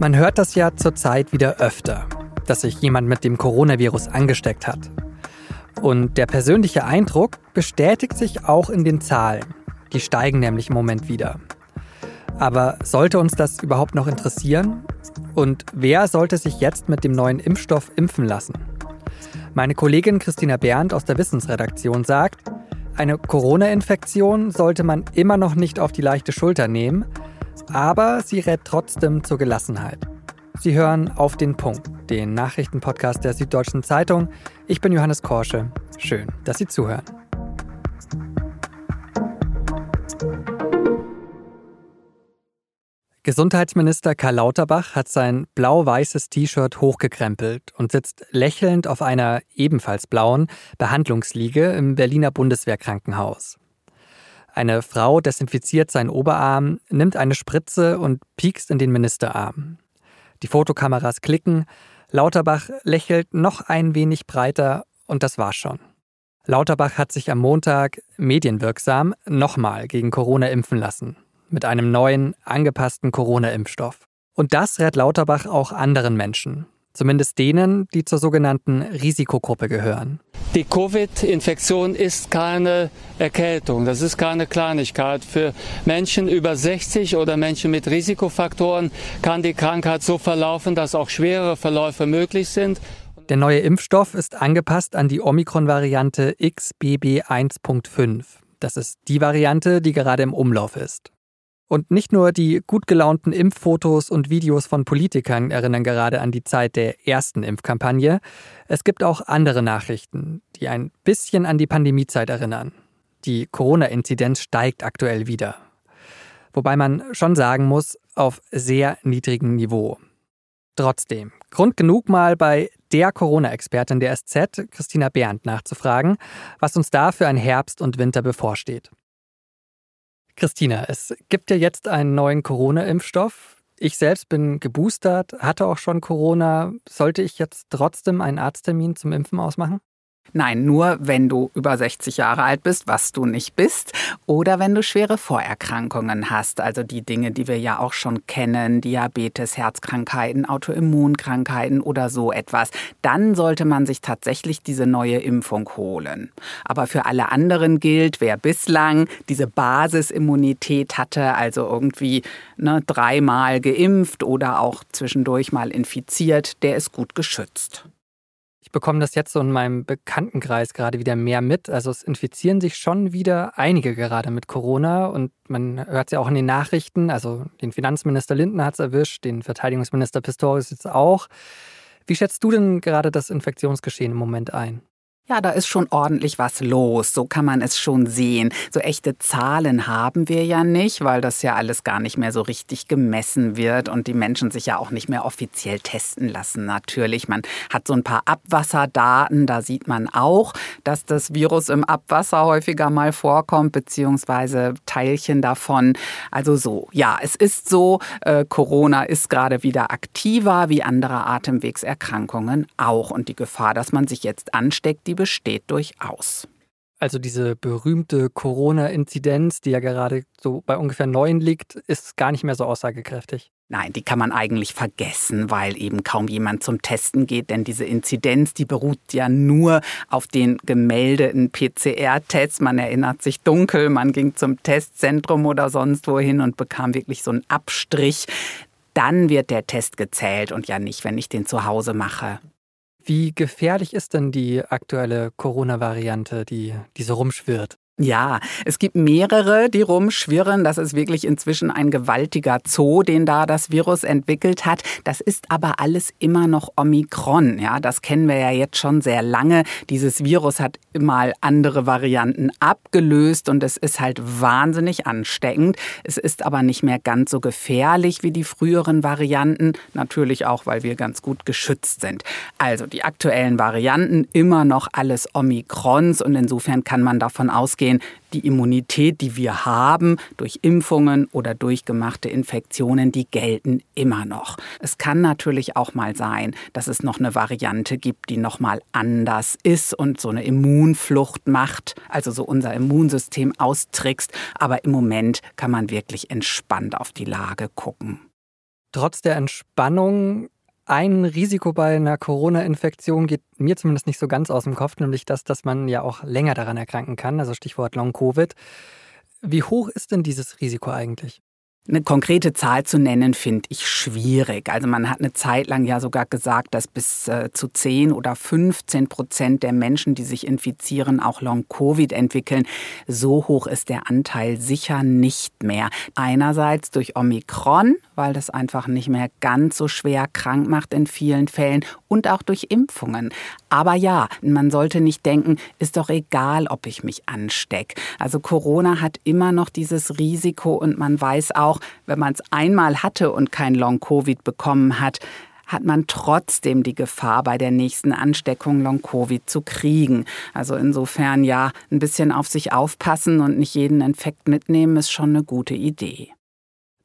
Man hört das ja zurzeit wieder öfter, dass sich jemand mit dem Coronavirus angesteckt hat. Und der persönliche Eindruck bestätigt sich auch in den Zahlen. Die steigen nämlich im Moment wieder. Aber sollte uns das überhaupt noch interessieren? Und wer sollte sich jetzt mit dem neuen Impfstoff impfen lassen? Meine Kollegin Christina Berndt aus der Wissensredaktion sagt, eine Corona-Infektion sollte man immer noch nicht auf die leichte Schulter nehmen, aber sie rät trotzdem zur Gelassenheit. Sie hören auf den Punkt, den Nachrichtenpodcast der Süddeutschen Zeitung. Ich bin Johannes Korsche. Schön, dass Sie zuhören. Gesundheitsminister Karl Lauterbach hat sein blau-weißes T-Shirt hochgekrempelt und sitzt lächelnd auf einer ebenfalls blauen Behandlungsliege im Berliner Bundeswehrkrankenhaus. Eine Frau desinfiziert seinen Oberarm, nimmt eine Spritze und piekst in den Ministerarm. Die Fotokameras klicken, Lauterbach lächelt noch ein wenig breiter und das war's schon. Lauterbach hat sich am Montag medienwirksam nochmal gegen Corona impfen lassen. Mit einem neuen, angepassten Corona-Impfstoff. Und das rät Lauterbach auch anderen Menschen. Zumindest denen, die zur sogenannten Risikogruppe gehören. Die Covid-Infektion ist keine Erkältung. Das ist keine Kleinigkeit. Für Menschen über 60 oder Menschen mit Risikofaktoren kann die Krankheit so verlaufen, dass auch schwere Verläufe möglich sind. Der neue Impfstoff ist angepasst an die Omikron-Variante XBB1.5. Das ist die Variante, die gerade im Umlauf ist. Und nicht nur die gut gelaunten Impffotos und Videos von Politikern erinnern gerade an die Zeit der ersten Impfkampagne. Es gibt auch andere Nachrichten, die ein bisschen an die Pandemiezeit erinnern. Die Corona-Inzidenz steigt aktuell wieder. Wobei man schon sagen muss, auf sehr niedrigem Niveau. Trotzdem, Grund genug mal bei der Corona-Expertin der SZ, Christina Berndt, nachzufragen, was uns da für ein Herbst und Winter bevorsteht. Christina, es gibt ja jetzt einen neuen Corona-Impfstoff. Ich selbst bin geboostert, hatte auch schon Corona. Sollte ich jetzt trotzdem einen Arzttermin zum Impfen ausmachen? Nein, nur wenn du über 60 Jahre alt bist, was du nicht bist, oder wenn du schwere Vorerkrankungen hast, also die Dinge, die wir ja auch schon kennen, Diabetes, Herzkrankheiten, Autoimmunkrankheiten oder so etwas, dann sollte man sich tatsächlich diese neue Impfung holen. Aber für alle anderen gilt, wer bislang diese Basisimmunität hatte, also irgendwie ne, dreimal geimpft oder auch zwischendurch mal infiziert, der ist gut geschützt. Ich bekomme das jetzt so in meinem Bekanntenkreis gerade wieder mehr mit. Also es infizieren sich schon wieder einige gerade mit Corona und man hört es ja auch in den Nachrichten. Also den Finanzminister Lindner hat es erwischt, den Verteidigungsminister Pistorius jetzt auch. Wie schätzt du denn gerade das Infektionsgeschehen im Moment ein? Ja, da ist schon ordentlich was los, so kann man es schon sehen. So echte Zahlen haben wir ja nicht, weil das ja alles gar nicht mehr so richtig gemessen wird und die Menschen sich ja auch nicht mehr offiziell testen lassen. Natürlich, man hat so ein paar Abwasserdaten, da sieht man auch, dass das Virus im Abwasser häufiger mal vorkommt, beziehungsweise Teilchen davon. Also so, ja, es ist so, äh, Corona ist gerade wieder aktiver wie andere Atemwegserkrankungen auch und die Gefahr, dass man sich jetzt ansteckt, die besteht durchaus. Also diese berühmte Corona-Inzidenz, die ja gerade so bei ungefähr neun liegt, ist gar nicht mehr so aussagekräftig. Nein, die kann man eigentlich vergessen, weil eben kaum jemand zum Testen geht, denn diese Inzidenz, die beruht ja nur auf den gemeldeten PCR-Tests. Man erinnert sich dunkel, man ging zum Testzentrum oder sonst wohin und bekam wirklich so einen Abstrich. Dann wird der Test gezählt und ja nicht, wenn ich den zu Hause mache. Wie gefährlich ist denn die aktuelle Corona-Variante, die, die so rumschwirrt? Ja, es gibt mehrere, die rumschwirren. Das ist wirklich inzwischen ein gewaltiger Zoo, den da das Virus entwickelt hat. Das ist aber alles immer noch Omikron. Ja, das kennen wir ja jetzt schon sehr lange. Dieses Virus hat mal andere Varianten abgelöst und es ist halt wahnsinnig ansteckend. Es ist aber nicht mehr ganz so gefährlich wie die früheren Varianten. Natürlich auch, weil wir ganz gut geschützt sind. Also die aktuellen Varianten immer noch alles Omikrons und insofern kann man davon ausgehen, sehen, die Immunität, die wir haben durch Impfungen oder durch gemachte Infektionen, die gelten immer noch. Es kann natürlich auch mal sein, dass es noch eine Variante gibt, die noch mal anders ist und so eine Immunflucht macht, also so unser Immunsystem austrickst, aber im Moment kann man wirklich entspannt auf die Lage gucken. Trotz der Entspannung, ein Risiko bei einer Corona-Infektion geht mir zumindest nicht so ganz aus dem Kopf, nämlich das, dass man ja auch länger daran erkranken kann, also Stichwort Long-Covid. Wie hoch ist denn dieses Risiko eigentlich? Eine konkrete Zahl zu nennen, finde ich schwierig. Also man hat eine Zeit lang ja sogar gesagt, dass bis äh, zu 10 oder 15 Prozent der Menschen, die sich infizieren, auch Long-Covid entwickeln. So hoch ist der Anteil sicher nicht mehr. Einerseits durch Omikron, weil das einfach nicht mehr ganz so schwer krank macht in vielen Fällen und auch durch Impfungen. Aber ja, man sollte nicht denken, ist doch egal, ob ich mich anstecke. Also Corona hat immer noch dieses Risiko und man weiß auch, wenn man es einmal hatte und kein Long-Covid bekommen hat, hat man trotzdem die Gefahr, bei der nächsten Ansteckung Long-Covid zu kriegen. Also insofern ja, ein bisschen auf sich aufpassen und nicht jeden Infekt mitnehmen, ist schon eine gute Idee.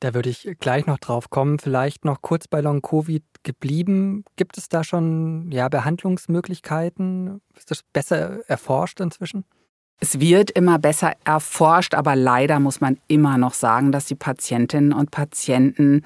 Da würde ich gleich noch drauf kommen. Vielleicht noch kurz bei Long-Covid geblieben. Gibt es da schon ja, Behandlungsmöglichkeiten? Ist das besser erforscht inzwischen? Es wird immer besser erforscht, aber leider muss man immer noch sagen, dass die Patientinnen und Patienten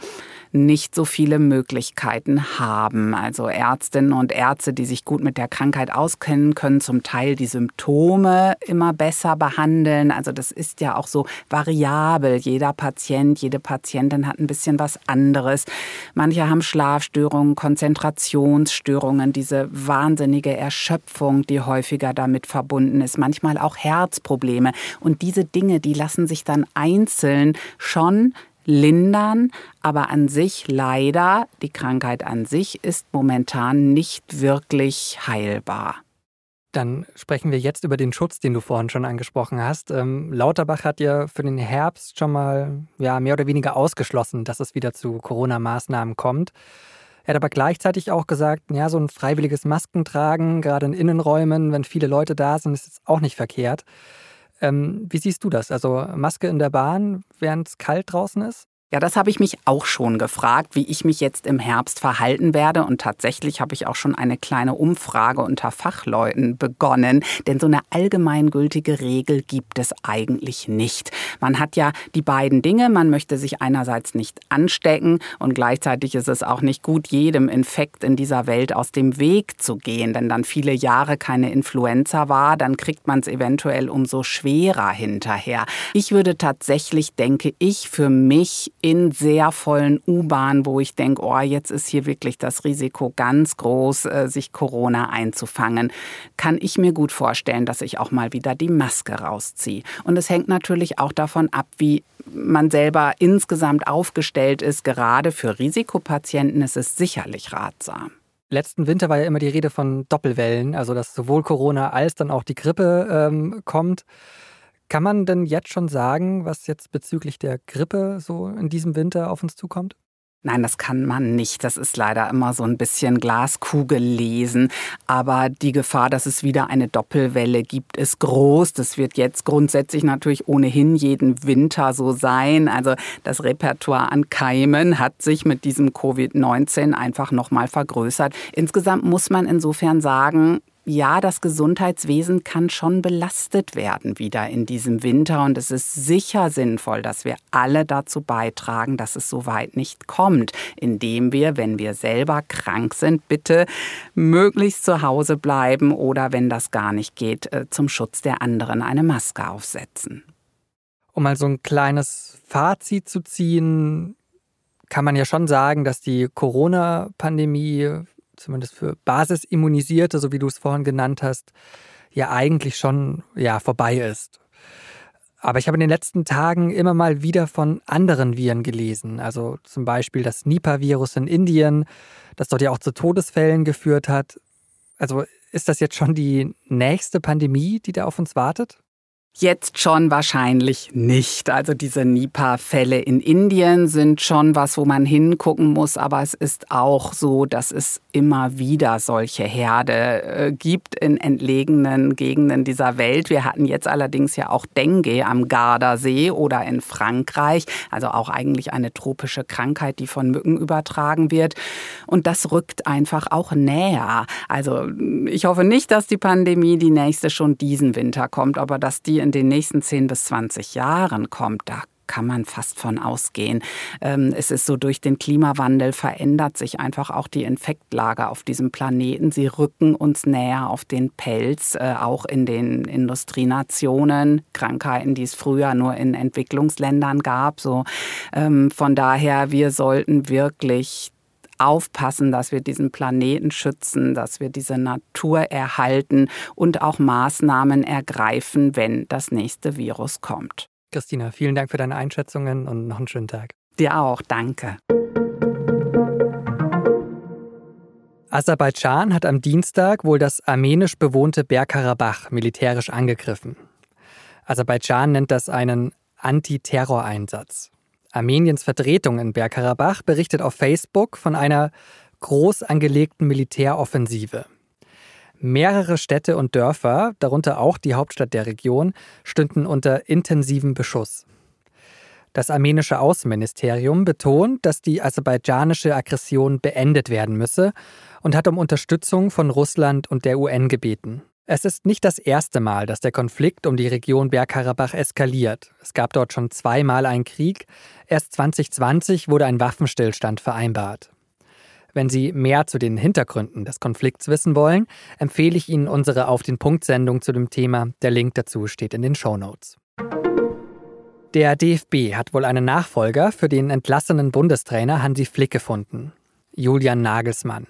nicht so viele Möglichkeiten haben. Also Ärztinnen und Ärzte, die sich gut mit der Krankheit auskennen, können zum Teil die Symptome immer besser behandeln. Also das ist ja auch so variabel. Jeder Patient, jede Patientin hat ein bisschen was anderes. Manche haben Schlafstörungen, Konzentrationsstörungen, diese wahnsinnige Erschöpfung, die häufiger damit verbunden ist. Manchmal auch Herzprobleme. Und diese Dinge, die lassen sich dann einzeln schon lindern, aber an sich leider, die Krankheit an sich ist momentan nicht wirklich heilbar. Dann sprechen wir jetzt über den Schutz, den du vorhin schon angesprochen hast. Ähm, Lauterbach hat ja für den Herbst schon mal ja, mehr oder weniger ausgeschlossen, dass es wieder zu Corona-Maßnahmen kommt. Er hat aber gleichzeitig auch gesagt, ja, so ein freiwilliges Maskentragen, gerade in Innenräumen, wenn viele Leute da sind, ist jetzt auch nicht verkehrt. Ähm, wie siehst du das? Also Maske in der Bahn, während es kalt draußen ist? Ja, das habe ich mich auch schon gefragt, wie ich mich jetzt im Herbst verhalten werde. Und tatsächlich habe ich auch schon eine kleine Umfrage unter Fachleuten begonnen. Denn so eine allgemeingültige Regel gibt es eigentlich nicht. Man hat ja die beiden Dinge. Man möchte sich einerseits nicht anstecken und gleichzeitig ist es auch nicht gut, jedem Infekt in dieser Welt aus dem Weg zu gehen. Wenn dann viele Jahre keine Influenza war, dann kriegt man es eventuell umso schwerer hinterher. Ich würde tatsächlich, denke ich, für mich in sehr vollen U-Bahnen, wo ich denke, oh, jetzt ist hier wirklich das Risiko ganz groß, äh, sich Corona einzufangen, kann ich mir gut vorstellen, dass ich auch mal wieder die Maske rausziehe. Und es hängt natürlich auch davon ab, wie man selber insgesamt aufgestellt ist. Gerade für Risikopatienten ist es sicherlich ratsam. Letzten Winter war ja immer die Rede von Doppelwellen, also dass sowohl Corona als dann auch die Grippe ähm, kommt. Kann man denn jetzt schon sagen, was jetzt bezüglich der Grippe so in diesem Winter auf uns zukommt? Nein, das kann man nicht. Das ist leider immer so ein bisschen Glaskugel lesen. Aber die Gefahr, dass es wieder eine Doppelwelle gibt, ist groß. Das wird jetzt grundsätzlich natürlich ohnehin jeden Winter so sein. Also das Repertoire an Keimen hat sich mit diesem Covid-19 einfach nochmal vergrößert. Insgesamt muss man insofern sagen, ja, das Gesundheitswesen kann schon belastet werden wieder in diesem Winter. Und es ist sicher sinnvoll, dass wir alle dazu beitragen, dass es so weit nicht kommt, indem wir, wenn wir selber krank sind, bitte möglichst zu Hause bleiben oder, wenn das gar nicht geht, äh, zum Schutz der anderen eine Maske aufsetzen. Um mal so ein kleines Fazit zu ziehen, kann man ja schon sagen, dass die Corona-Pandemie zumindest für Basisimmunisierte, so wie du es vorhin genannt hast, ja eigentlich schon ja, vorbei ist. Aber ich habe in den letzten Tagen immer mal wieder von anderen Viren gelesen. Also zum Beispiel das Nipah-Virus in Indien, das dort ja auch zu Todesfällen geführt hat. Also ist das jetzt schon die nächste Pandemie, die da auf uns wartet? Jetzt schon wahrscheinlich nicht. Also diese Nipah-Fälle in Indien sind schon was, wo man hingucken muss, aber es ist auch so, dass es immer wieder solche Herde äh, gibt in entlegenen Gegenden dieser Welt. Wir hatten jetzt allerdings ja auch Dengue am Gardasee oder in Frankreich, also auch eigentlich eine tropische Krankheit, die von Mücken übertragen wird. Und das rückt einfach auch näher. Also ich hoffe nicht, dass die Pandemie die nächste schon diesen Winter kommt, aber dass die in den nächsten 10 bis 20 Jahren kommt, da kann man fast von ausgehen. Ähm, es ist so, durch den Klimawandel verändert sich einfach auch die Infektlage auf diesem Planeten. Sie rücken uns näher auf den Pelz, äh, auch in den Industrienationen, Krankheiten, die es früher nur in Entwicklungsländern gab. So, ähm, von daher, wir sollten wirklich aufpassen, dass wir diesen Planeten schützen, dass wir diese Natur erhalten und auch Maßnahmen ergreifen, wenn das nächste Virus kommt. Christina, vielen Dank für deine Einschätzungen und noch einen schönen Tag. Dir auch, danke. Aserbaidschan hat am Dienstag wohl das armenisch bewohnte Bergkarabach militärisch angegriffen. Aserbaidschan nennt das einen Antiterroreinsatz. Armeniens Vertretung in Bergkarabach berichtet auf Facebook von einer groß angelegten Militäroffensive. Mehrere Städte und Dörfer, darunter auch die Hauptstadt der Region, stünden unter intensivem Beschuss. Das armenische Außenministerium betont, dass die aserbaidschanische Aggression beendet werden müsse und hat um Unterstützung von Russland und der UN gebeten. Es ist nicht das erste Mal, dass der Konflikt um die Region Bergkarabach eskaliert. Es gab dort schon zweimal einen Krieg. Erst 2020 wurde ein Waffenstillstand vereinbart. Wenn Sie mehr zu den Hintergründen des Konflikts wissen wollen, empfehle ich Ihnen unsere Auf den Punkt Sendung zu dem Thema. Der Link dazu steht in den Show Notes. Der DFB hat wohl einen Nachfolger für den entlassenen Bundestrainer Hansi Flick gefunden. Julian Nagelsmann.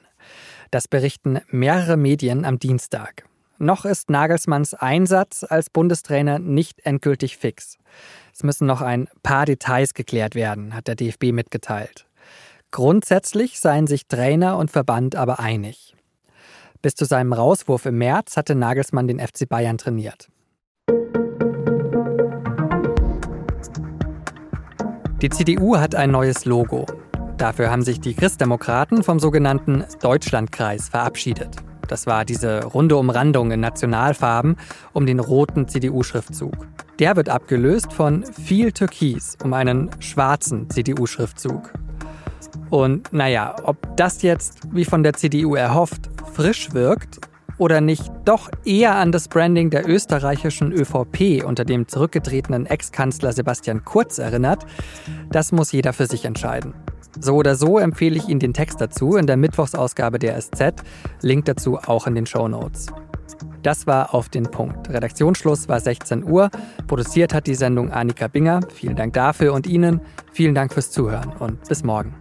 Das berichten mehrere Medien am Dienstag. Noch ist Nagelsmanns Einsatz als Bundestrainer nicht endgültig fix. Es müssen noch ein paar Details geklärt werden, hat der DFB mitgeteilt. Grundsätzlich seien sich Trainer und Verband aber einig. Bis zu seinem Rauswurf im März hatte Nagelsmann den FC Bayern trainiert. Die CDU hat ein neues Logo. Dafür haben sich die Christdemokraten vom sogenannten Deutschlandkreis verabschiedet. Das war diese runde Umrandung in Nationalfarben um den roten CDU-Schriftzug. Der wird abgelöst von viel Türkis um einen schwarzen CDU-Schriftzug. Und naja, ob das jetzt, wie von der CDU erhofft, frisch wirkt oder nicht doch eher an das Branding der österreichischen ÖVP unter dem zurückgetretenen Ex-Kanzler Sebastian Kurz erinnert, das muss jeder für sich entscheiden. So oder so empfehle ich Ihnen den Text dazu in der Mittwochsausgabe der SZ, Link dazu auch in den Show Notes. Das war auf den Punkt. Redaktionsschluss war 16 Uhr. Produziert hat die Sendung Annika Binger. Vielen Dank dafür und Ihnen. Vielen Dank fürs Zuhören und bis morgen.